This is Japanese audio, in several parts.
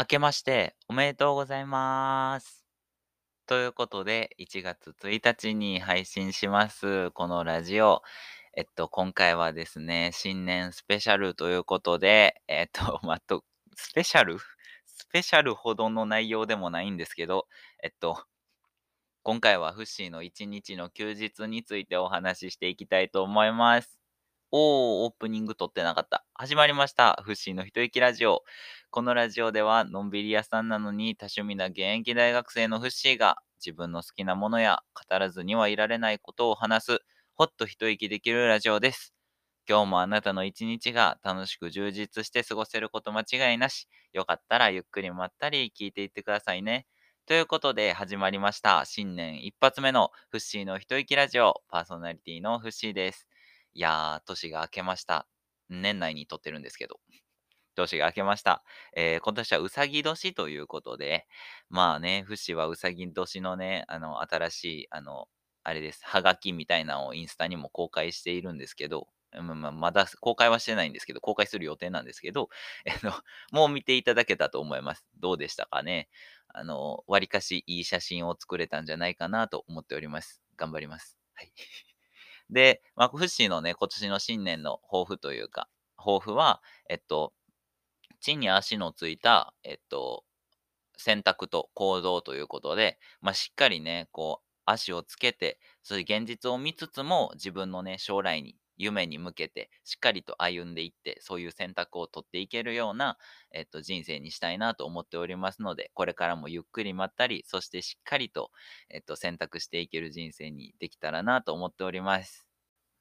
明けましておめでとうございます。ということで、1月1日に配信します、このラジオ。えっと、今回はですね、新年スペシャルということで、えっと、まと、スペシャル？スペシャルほどの内容でもないんですけど、えっと、今回はフッシーの1日の休日についてお話ししていきたいと思います。おー、オープニング撮ってなかった。始まりました。フッシーの一息ラジオ。このラジオでは、のんびり屋さんなのに多趣味な現役大学生のフッシーが、自分の好きなものや語らずにはいられないことを話す、ほっと一息できるラジオです。今日もあなたの一日が楽しく充実して過ごせること間違いなし。よかったらゆっくりまったり聞いていってくださいね。ということで始まりました。新年一発目のフッシーの一息ラジオ。パーソナリティのフッシーです。いやー、年が明けました。年内に撮ってるんですけど。年が明けました。えー、今年はうさぎ年ということで、まあね、フシはうさぎ年のね、あの、新しい、あの、あれです、はがきみたいなのをインスタにも公開しているんですけど、まままだ公開はしてないんですけど、公開する予定なんですけど、えの、もう見ていただけたと思います。どうでしたかね。あの、わりかしいい写真を作れたんじゃないかなと思っております。頑張ります。はい。で、まあ、フッシーのね、今年の新年の抱負というか、抱負は、えっと、地に足のついた、えっと、選択と行動ということで、まあ、しっかりね、こう、足をつけて、そういう現実を見つつも、自分のね、将来に、夢に向けて、しっかりと歩んでいって、そういう選択を取っていけるような、えっと、人生にしたいなと思っておりますので、これからもゆっくりまったり、そしてしっかりと、えっと、選択していける人生にできたらなと思っております。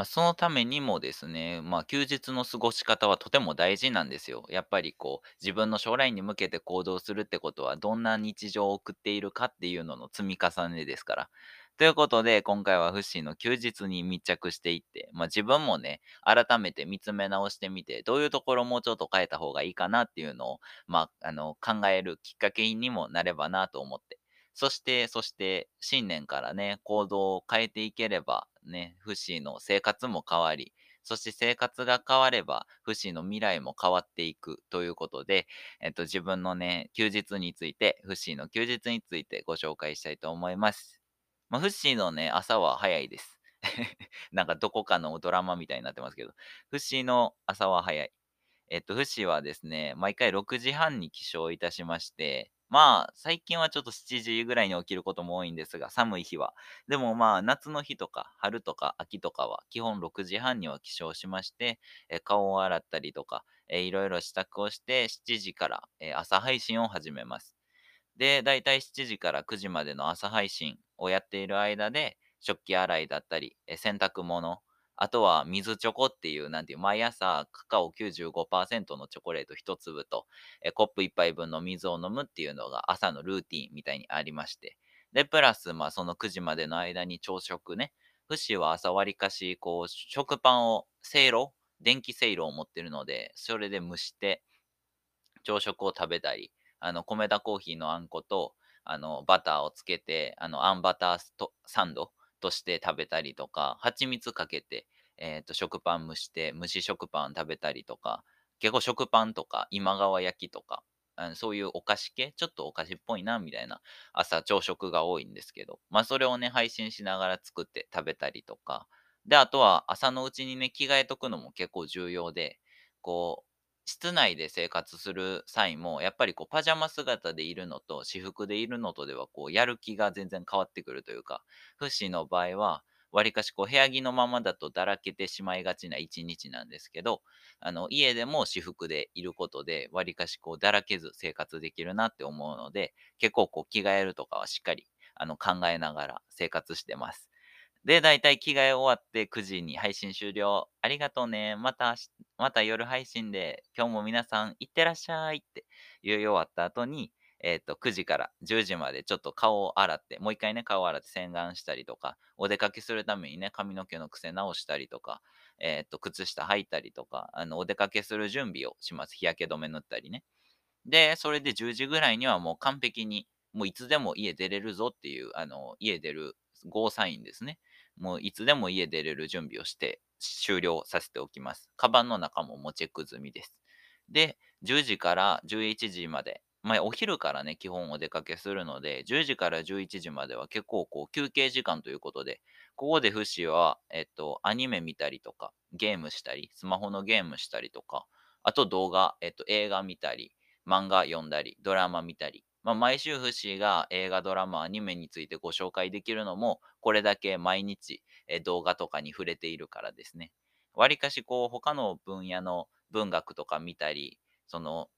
まあ、そのためにもですね、まあ、休日の過ごし方はとても大事なんですよ。やっぱりこう、自分の将来に向けて行動するってことは、どんな日常を送っているかっていうのの積み重ねですから。ということで、今回はフッシーの休日に密着していって、まあ、自分もね、改めて見つめ直してみて、どういうところをもうちょっと変えた方がいいかなっていうのを、まあ、あの、考えるきっかけにもなればなと思って。そして、そして、新年からね、行動を変えていければ、ね、フシーの生活も変わり、そして生活が変われば、フシーの未来も変わっていくということで、えっと、自分のね、休日について、フシーの休日についてご紹介したいと思います。まあ、フシーのね、朝は早いです。なんかどこかのドラマみたいになってますけど、フシーの朝は早い。えっと、フシはですね、毎回6時半に起床いたしまして、まあ、最近はちょっと7時ぐらいに起きることも多いんですが、寒い日は。でもまあ、夏の日とか、春とか秋とかは、基本6時半には起床しまして、え顔を洗ったりとか、えいろいろ支度をして、7時から、え朝配信を始めます。で、だいたい7時から9時までの朝配信をやっている間で、食器洗いだったり、え洗濯物、あとは水チョコっていう、なんていう、毎朝カカオ95%のチョコレート1粒と、えコップ1杯分の水を飲むっていうのが朝のルーティンみたいにありまして。で、プラス、まあ、その9時までの間に朝食ね。フシは朝割りかし、こう、食パンを、せいろ電気せいろを持ってるので、それで蒸して、朝食を食べたり、あの、米田コーヒーのあんこと、あの、バターをつけて、あの、あんバターサンドとして食べたりとか、蜂蜜かけて、えっ、と、食パン蒸して、蒸し食パン食べたりとか、結構食パンとか、今川焼きとか、あそういうお菓子系、ちょっとお菓子っぽいな、みたいな朝朝食が多いんですけど、まあそれをね、配信しながら作って食べたりとか、で、あとは朝のうちにね、着替えとくのも結構重要で、こう、室内で生活する際も、やっぱりこうパジャマ姿でいるのと私服でいるのとではこうやる気が全然変わってくるというか、フッシーの場合は、わりかしこう部屋着のままだとだらけてしまいがちな一日なんですけど、あの家でも私服でいることで、わりかしこうだらけず生活できるなって思うので、結構こう着替えるとかはしっかりあの考えながら生活してます。で、だいたい着替え終わって9時に配信終了。ありがとうね。またまた夜配信で、今日も皆さんいってらっしゃいって言い終わった後に、えっ、と、9時から10時までちょっと顔を洗って、もう一回ね、顔を洗って洗顔したりとか、お出かけするためにね、髪の毛の癖直したりとか、えっ、と、靴下履いたりとか、あの、お出かけする準備をします。日焼け止め塗ったりね。で、それで10時ぐらいにはもう完璧に、もういつでも家出れるぞっていう、あの、家出るゴーサインですね。もういつでも家出れる準備をして終了させておきます。カバンの中ももチェック済みです。で、10時から11時まで、まあ、お昼からね、基本お出かけするので、10時から11時までは結構こう休憩時間ということで、ここでフシは、えっと、アニメ見たりとか、ゲームしたり、スマホのゲームしたりとか、あと動画、えっと、映画見たり、漫画読んだり、ドラマ見たり、まあ、毎週フシが映画、ドラマ、アニメについてご紹介できるのも、これだけ毎日、動画とかに触れているからですね。わりかしこう、他の分野の文学とか見たり、その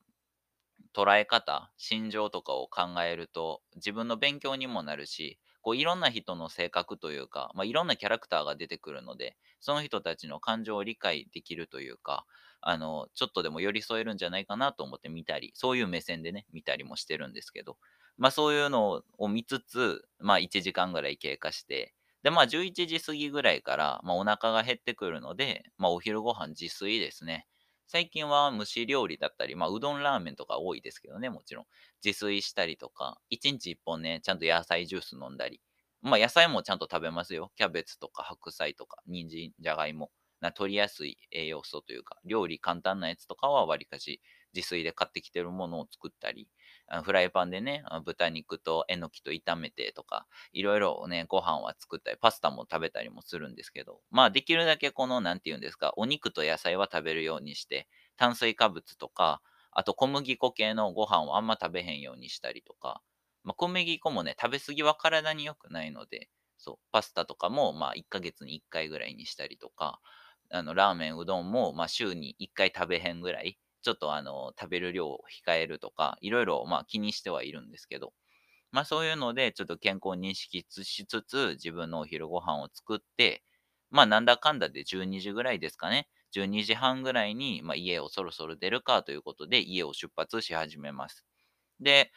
捉え方、心情とかを考えると、自分の勉強にもなるし、こういろんな人の性格というか、まあ、いろんなキャラクターが出てくるので、その人たちの感情を理解できるというか、あの、ちょっとでも寄り添えるんじゃないかなと思って見たり、そういう目線でね、見たりもしてるんですけど、まあそういうのを見つつ、まあ1時間ぐらい経過して、で、まあ11時過ぎぐらいから、まあお腹が減ってくるので、まあお昼ご飯自炊ですね。最近は蒸し料理だったり、まあ、うどんラーメンとか多いですけどね、もちろん。自炊したりとか、1日1本ね、ちゃんと野菜ジュース飲んだり。まあ、野菜もちゃんと食べますよ。キャベツとか白菜とか、人参、じゃがいも。な取りやすい栄養素というか、料理簡単なやつとかはわりかし自炊で買ってきてるものを作ったり、フライパンでね、豚肉とえのきと炒めてとか、いろいろね、ご飯は作ったり、パスタも食べたりもするんですけど、まあできるだけこの、なんて言うんですか、お肉と野菜は食べるようにして、炭水化物とか、あと小麦粉系のご飯をあんま食べへんようにしたりとか、まあ、小麦粉もね、食べ過ぎは体に良くないので、そう、パスタとかもまあ1ヶ月に1回ぐらいにしたりとか、あの、ラーメン、うどんもまあ週に1回食べへんぐらい、ちょっとあの、食べる量を控えるとか、いろいろまあ気にしてはいるんですけど、まあそういうので、ちょっと健康認識しつつ、自分のお昼ご飯を作って、まあなんだかんだで12時ぐらいですかね。12時半ぐらいに、まあ、家をそろそろ出るかということで、家を出発し始めます。で、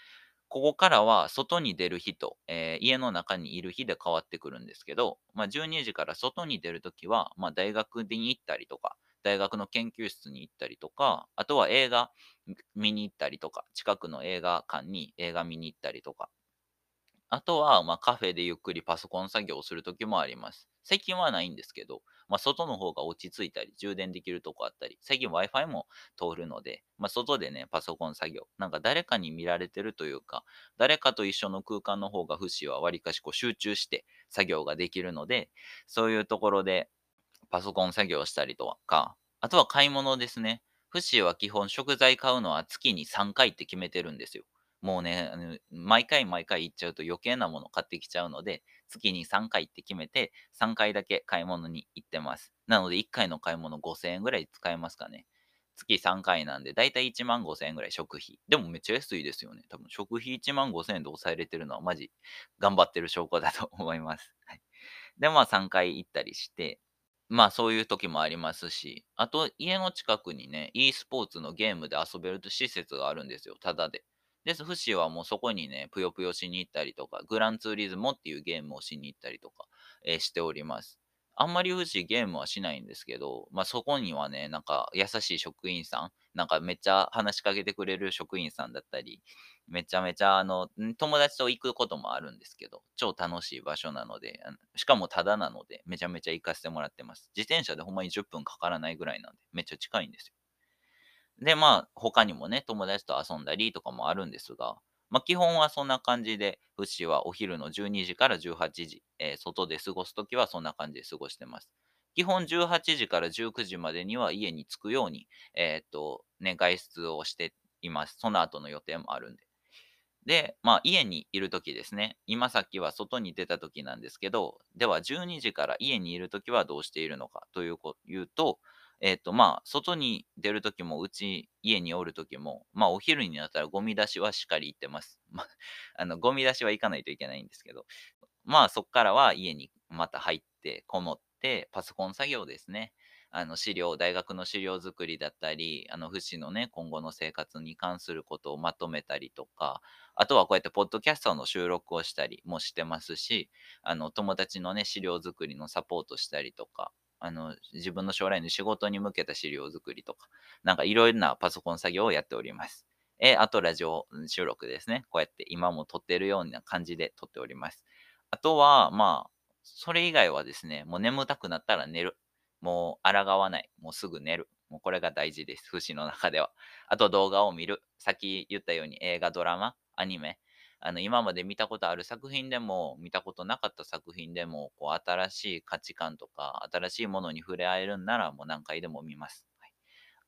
ここからは外に出る日と、えー家の中にいる日で変わってくるんですけど、まあ、12時から外に出るときは、まあ、大学に行ったりとか、大学の研究室に行ったりとか、あとは映画見に行ったりとか、近くの映画館に映画見に行ったりとか、あとは、ま、カフェでゆっくりパソコン作業をするときもあります。最近はないんですけど、まあ、外の方が落ち着いたり、充電できるとこあったり、最近 Wi-Fi も通るので、まあ、外でね、パソコン作業、なんか誰かに見られてるというか、誰かと一緒の空間の方がフシはわりかしこう集中して作業ができるので、そういうところでパソコン作業したりとか、あとは買い物ですね。フシは基本食材買うのは月に3回って決めてるんですよ。もうね、毎回毎回行っちゃうと余計なもの買ってきちゃうので、月に3回って決めて、3回だけ買い物に行ってます。なので、1回の買い物5000円ぐらい使えますかね。月3回なんで、だいたい1万5000円ぐらい食費。でもめっちゃ安いですよね。多分食費1万5000円で抑えれてるのはマジ頑張ってる証拠だと思います。はい、で、まあ3回行ったりして、まあそういう時もありますし、あと家の近くにね、e スポーツのゲームで遊べる施設があるんですよ、ただで。で、フシはもうそこにね、ぷよぷよしに行ったりとか、グランツーリズモっていうゲームをしに行ったりとか、えーしております。あんまりフシゲームはしないんですけど、まあそこにはね、なんか優しい職員さん、なんかめっちゃ話しかけてくれる職員さんだったり、めちゃめちゃあの、友達と行くこともあるんですけど、超楽しい場所なので、しかもタダなので、めちゃめちゃ行かせてもらってます。自転車でほんまに10分かからないぐらいなんで、めっちゃ近いんですよ。で、まあ、他にもね、友達と遊んだりとかもあるんですが、まあ、基本はそんな感じで、フシはお昼の12時から18時、えー外で過ごすときはそんな感じで過ごしてます。基本18時から19時までには家に着くように、えーっと、ね、外出をしています。その後の予定もあるんで。で、まあ、家にいるときですね。今さっきは外に出たときなんですけど、では12時から家にいるときはどうしているのかというと、えっと、まあ、外に出るときも、うち、家におるときも、まあ、お昼になったらゴミ出しはしっかり行ってます。まあ、あの、ゴミ出しは行かないといけないんですけど、まあ、そっからは家にまた入って、こもって、パソコン作業ですね。あの資料、大学の資料作りだったり、あの、福祉のね、今後の生活に関することをまとめたりとか、あとはこうやってポッドキャストの収録をしたりもしてますし、あの、友達のね、資料作りのサポートしたりとか、あの、自分の将来の仕事に向けた資料作りとか、なんかいろいろなパソコン作業をやっております。え、あとラジオ収録ですね。こうやって今も撮ってるような感じで撮っております。あとは、まあ、それ以外はですね、もう眠たくなったら寝る。もう抗わない。もうすぐ寝る。もうこれが大事です。フシの中では。あと動画を見る。さっき言ったように映画、ドラマ、アニメ。あの、今まで見たことある作品でも、見たことなかった作品でも、こう、新しい価値観とか、新しいものに触れ合えるんなら、もう何回でも見ます。はい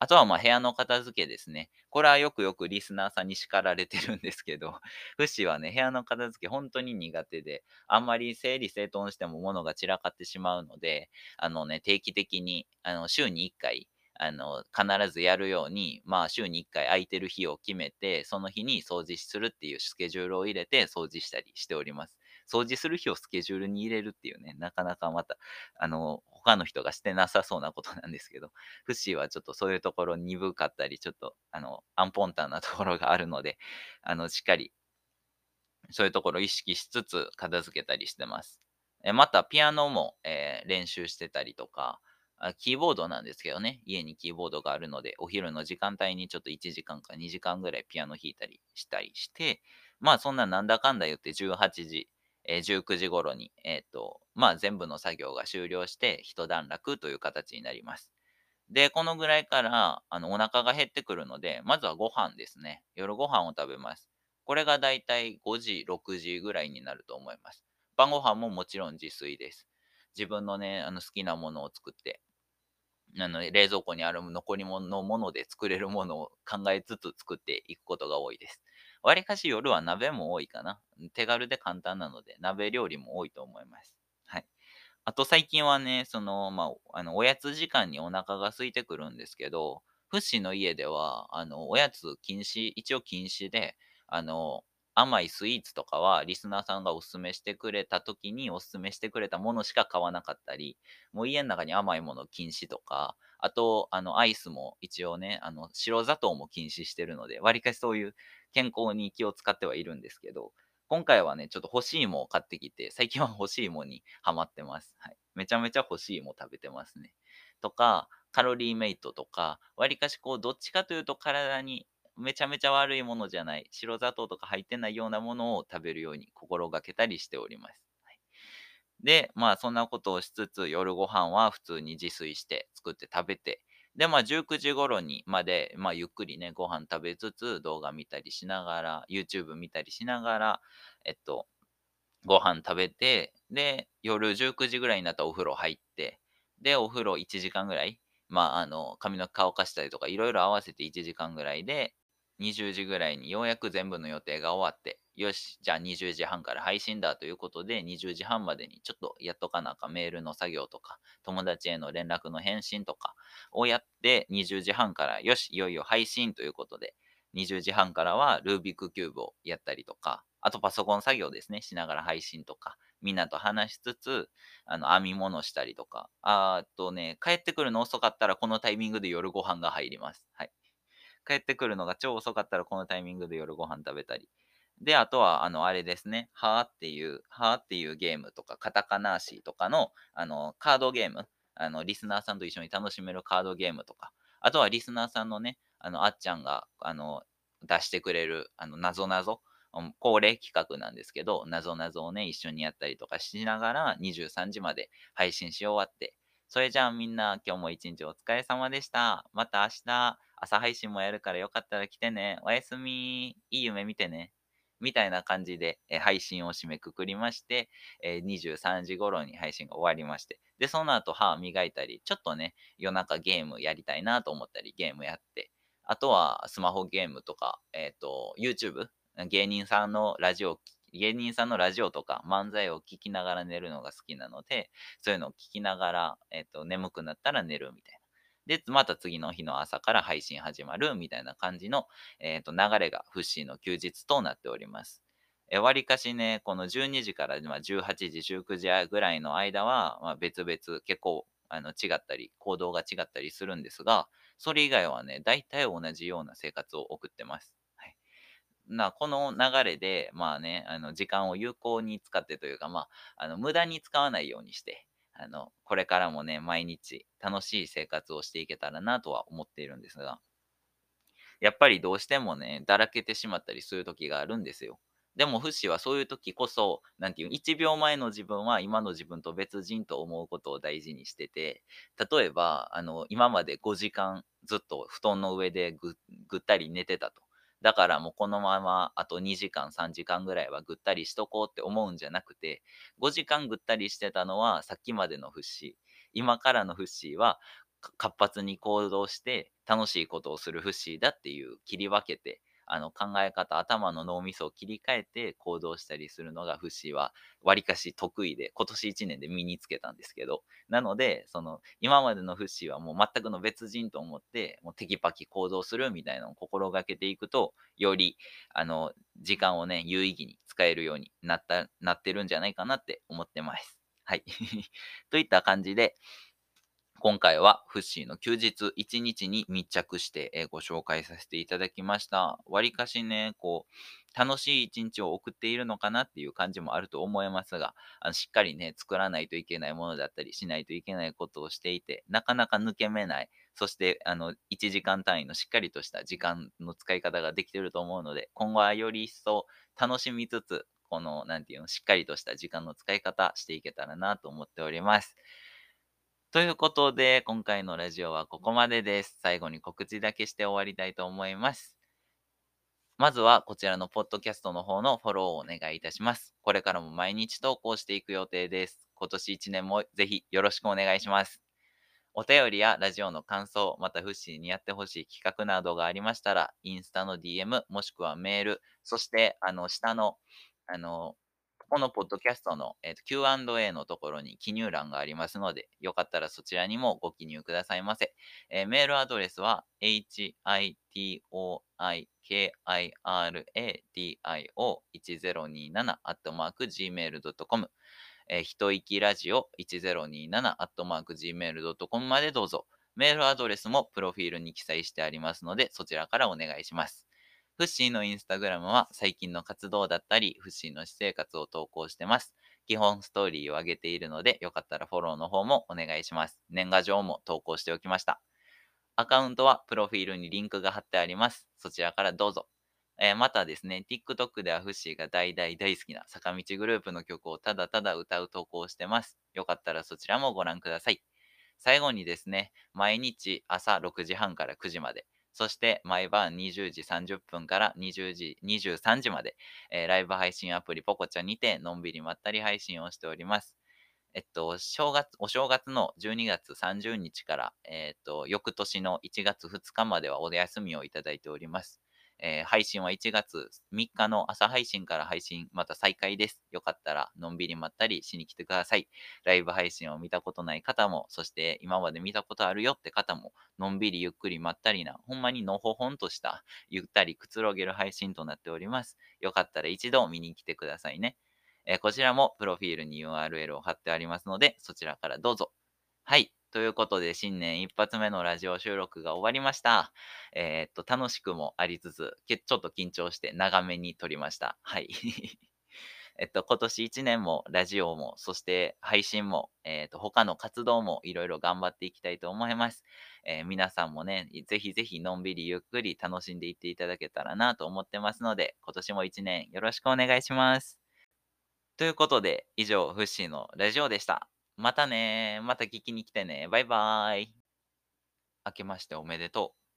あとはまあ部屋の片付けですね。これはよくよくリスナーさんに叱られてるんですけど、フシはね、部屋の片付け本当に苦手で、あんまり整理整頓しても物が散らかってしまうので、あのね、定期的に、あの、週に1回、あの、必ずやるように、まあ、週に1回空いてる日を決めて、その日に掃除するっていうスケジュールを入れて掃除したりしております。掃除する日をスケジュールに入れるっていうね、なかなかまた、あの、他の人がしてなさそうなことなんですけど、フッシーはちょっとそういうところ鈍かったり、ちょっと、あの、アンポンタンなところがあるので、あの、しっかり、そういうところを意識しつつ片付けたりしてます。えまた、ピアノも、えー、練習してたりとか、キーボードなんですけどね、家にキーボードがあるので、お昼の時間帯にちょっと1時間か2時間ぐらいピアノ弾いたりしたりして、まあそんななんだかんだ言って18時えー、19時頃に、えっ、と、まあ、全部の作業が終了して、一段落という形になります。で、このぐらいから、あの、お腹が減ってくるので、まずはご飯ですね。夜ご飯を食べます。これがだいたい5時、6時ぐらいになると思います。晩ご飯ももちろん自炊です。自分のね、あの好きなものを作って、あの冷蔵庫にある残り物のもので作れるものを考えつつ作っていくことが多いです。わりかし夜は鍋も多いかな。手軽で簡単なので、鍋料理も多いと思います。はい。あと最近はね、その、まあ、あの、おやつ時間にお腹が空いてくるんですけど、フッシーの家では、あの、おやつ禁止、一応禁止で、あの、甘いスイーツとかはリスナーさんがおすすめしてくれた時におすすめしてくれたものしか買わなかったり、もう家の中に甘いもの禁止とか、あと、あの、アイスも一応ね、あの、白砂糖も禁止してるので、わりかしそういう健康に気を使ってはいるんですけど、今回はね、ちょっと欲しいもを買ってきて、最近は欲しいもにハマってます。はい。めちゃめちゃ欲しいも食べてますね。とか、カロリーメイトとか、わりかしこう、どっちかというと体にめちゃめちゃ悪いものじゃない、白砂糖とか入ってないようなものを食べるように心がけたりしております。はい、で、まあそんなことをしつつ、夜ご飯は普通に自炊して作って食べて、で、まあ、19時頃にまで、まあ、ゆっくりね、ご飯食べつつ、動画見たりしながら、YouTube 見たりしながら、えっと、ご飯食べて、で、夜19時ぐらいになったらお風呂入って、で、お風呂1時間ぐらい、まあ、あの、髪の毛乾かしたりとか、いろいろ合わせて1時間ぐらいで、20時ぐらいにようやく全部の予定が終わって、よし、じゃあ20時半から配信だということで、20時半までにちょっとやっとかなかメールの作業とか、友達への連絡の返信とかをやって、20時半からよし、いよいよ配信ということで、20時半からはルービックキューブをやったりとか、あとパソコン作業ですね、しながら配信とか、みんなと話しつつ、あの、編み物したりとか、あとね、帰ってくるの遅かったらこのタイミングで夜ご飯が入ります。はい。帰ってくるのが超遅かったらこのタイミングで夜ご飯食べたり。で、あとは、あの、あれですね。はーっていう、はーっていうゲームとか、カタカナーシーとかの、あの、カードゲーム。あの、リスナーさんと一緒に楽しめるカードゲームとか。あとはリスナーさんのね、あの、あっちゃんが、あの、出してくれる、あの、なぞなぞ。恒例企画なんですけど、なぞなぞをね、一緒にやったりとかしながら、23時まで配信し終わって、それじゃあみんな今日も一日お疲れ様でした。また明日朝配信もやるからよかったら来てね。おやすみ。いい夢見てね。みたいな感じで、え配信を締めくくりまして、え23時頃に配信が終わりまして、で、その後歯磨いたり、ちょっとね、夜中ゲームやりたいなと思ったりゲームやって、あとはスマホゲームとか、えっ、ー、と、YouTube、芸人さんのラジオ芸人さんのラジオとか漫才を聞きながら寝るのが好きなので、そういうのを聞きながら、えっ、と、眠くなったら寝るみたいな。で、また次の日の朝から配信始まるみたいな感じの、えっ、と、流れがフッシーの休日となっております。え、わりかしね、この12時から18時、19時ぐらいの間は、まあ、別々結構あの違ったり、行動が違ったりするんですが、それ以外はね、大体同じような生活を送ってます。な、この流れで、まあね、あの、時間を有効に使ってというか、まあ、あの、無駄に使わないようにして、あの、これからもね、毎日楽しい生活をしていけたらなとは思っているんですが、やっぱりどうしてもね、だらけてしまったりする時があるんですよ。でもフシはそういう時こそ、なんていう、1秒前の自分は今の自分と別人と思うことを大事にしてて、例えば、あの、今まで5時間ずっと布団の上でぐぐったり寝てたと。だからもうこのままあと2時間3時間ぐらいはぐったりしとこうって思うんじゃなくて、5時間ぐったりしてたのはさっきまでのフッシー。今からのフッシーは活発に行動して楽しいことをするフッシーだっていう切り分けてあの考え方、頭の脳みそを切り替えて行動したりするのがフッシーは割かし得意で、今年1年で身につけたんですけど、なので、その今までのフシはもう全くの別人と思って、もうテキパキ行動するみたいなのを心がけていくと、よりあの時間をね、有意義に使えるようになった、なってるんじゃないかなって思ってます。はい。といった感じで、今回はフッシーの休日1日に密着して、ご紹介させていただきました。わりかしね、こう、楽しい一日を送っているのかなっていう感じもあると思いますが、あのしっかりね、作らないといけないものだったり、しないといけないことをしていて、なかなか抜け目ない、そしてあの1時間単位のしっかりとした時間の使い方ができていると思うので、今後はより一層楽しみつつ、この、なんていうの、しっかりとした時間の使い方していけたらなと思っております。ということで、今回のラジオはここまでです。最後に告知だけして終わりたいと思います。まずはこちらのポッドキャストの方のフォローをお願いいたします。これからも毎日投稿していく予定です。今年1年もぜひよろしくお願いします。お便りやラジオの感想、またフッシーにやってほしい企画などがありましたら、インスタの DM もしくはメール、そしてあの下のあのこのポッドキャストの、えーと、Q&A のところに記入欄がありますので、よかったらそちらにもご記入くださいませ。えー、メールアドレスは hitoikiradio1027-gmail.com えー、ひといきラジオ 1027-gmail.com までどうぞ。メールアドレスもプロフィールに記載してありますので、そちらからお願いします。フッシーのインスタグラムは最近の活動だったり、フッシーの私生活を投稿してます。基本ストーリーを上げているので、よかったらフォローの方もお願いします。年賀状も投稿しておきました。アカウントはプロフィールにリンクが貼ってあります。そちらからどうぞ。えー、またですね、TikTok ではフッシーが大大大好きな坂道グループの曲をただただ歌う投稿してます。よかったらそちらもご覧ください。最後にですね、毎日朝6時半から9時まで、そして毎晩20時30分から20時、23時まで、えー、ライブ配信アプリポコチャにてのんびりまったり配信をしております。えっと、正月、お正月の12月30日から、えっと、翌年の1月2日まではお休みをいただいております。えー、配信は1月3日の朝配信から配信また再開です。よかったらのんびりまったりしに来てください。ライブ配信を見たことない方も、そして今まで見たことあるよって方も、のんびりゆっくりまったりな、ほんまにのほほんとしたゆったりくつろげる配信となっております。よかったら一度見に来てくださいね。えー、こちらもプロフィールに URL を貼ってありますので、そちらからどうぞ。はい。ということで、新年一発目のラジオ収録が終わりました。えー、っと、楽しくもありつつ、ちょっと緊張して長めに撮りました。はい。えっと、今年1年もラジオも、そして配信も、えー、っと、他の活動もいろいろ頑張っていきたいと思います。えー、皆さんもね、ぜひぜひのんびりゆっくり楽しんでいっていただけたらなと思ってますので、今年も1年よろしくお願いします。ということで、以上、フッシーのラジオでした。またねまた聞きに来てね。バイバーイ。明けましておめでとう。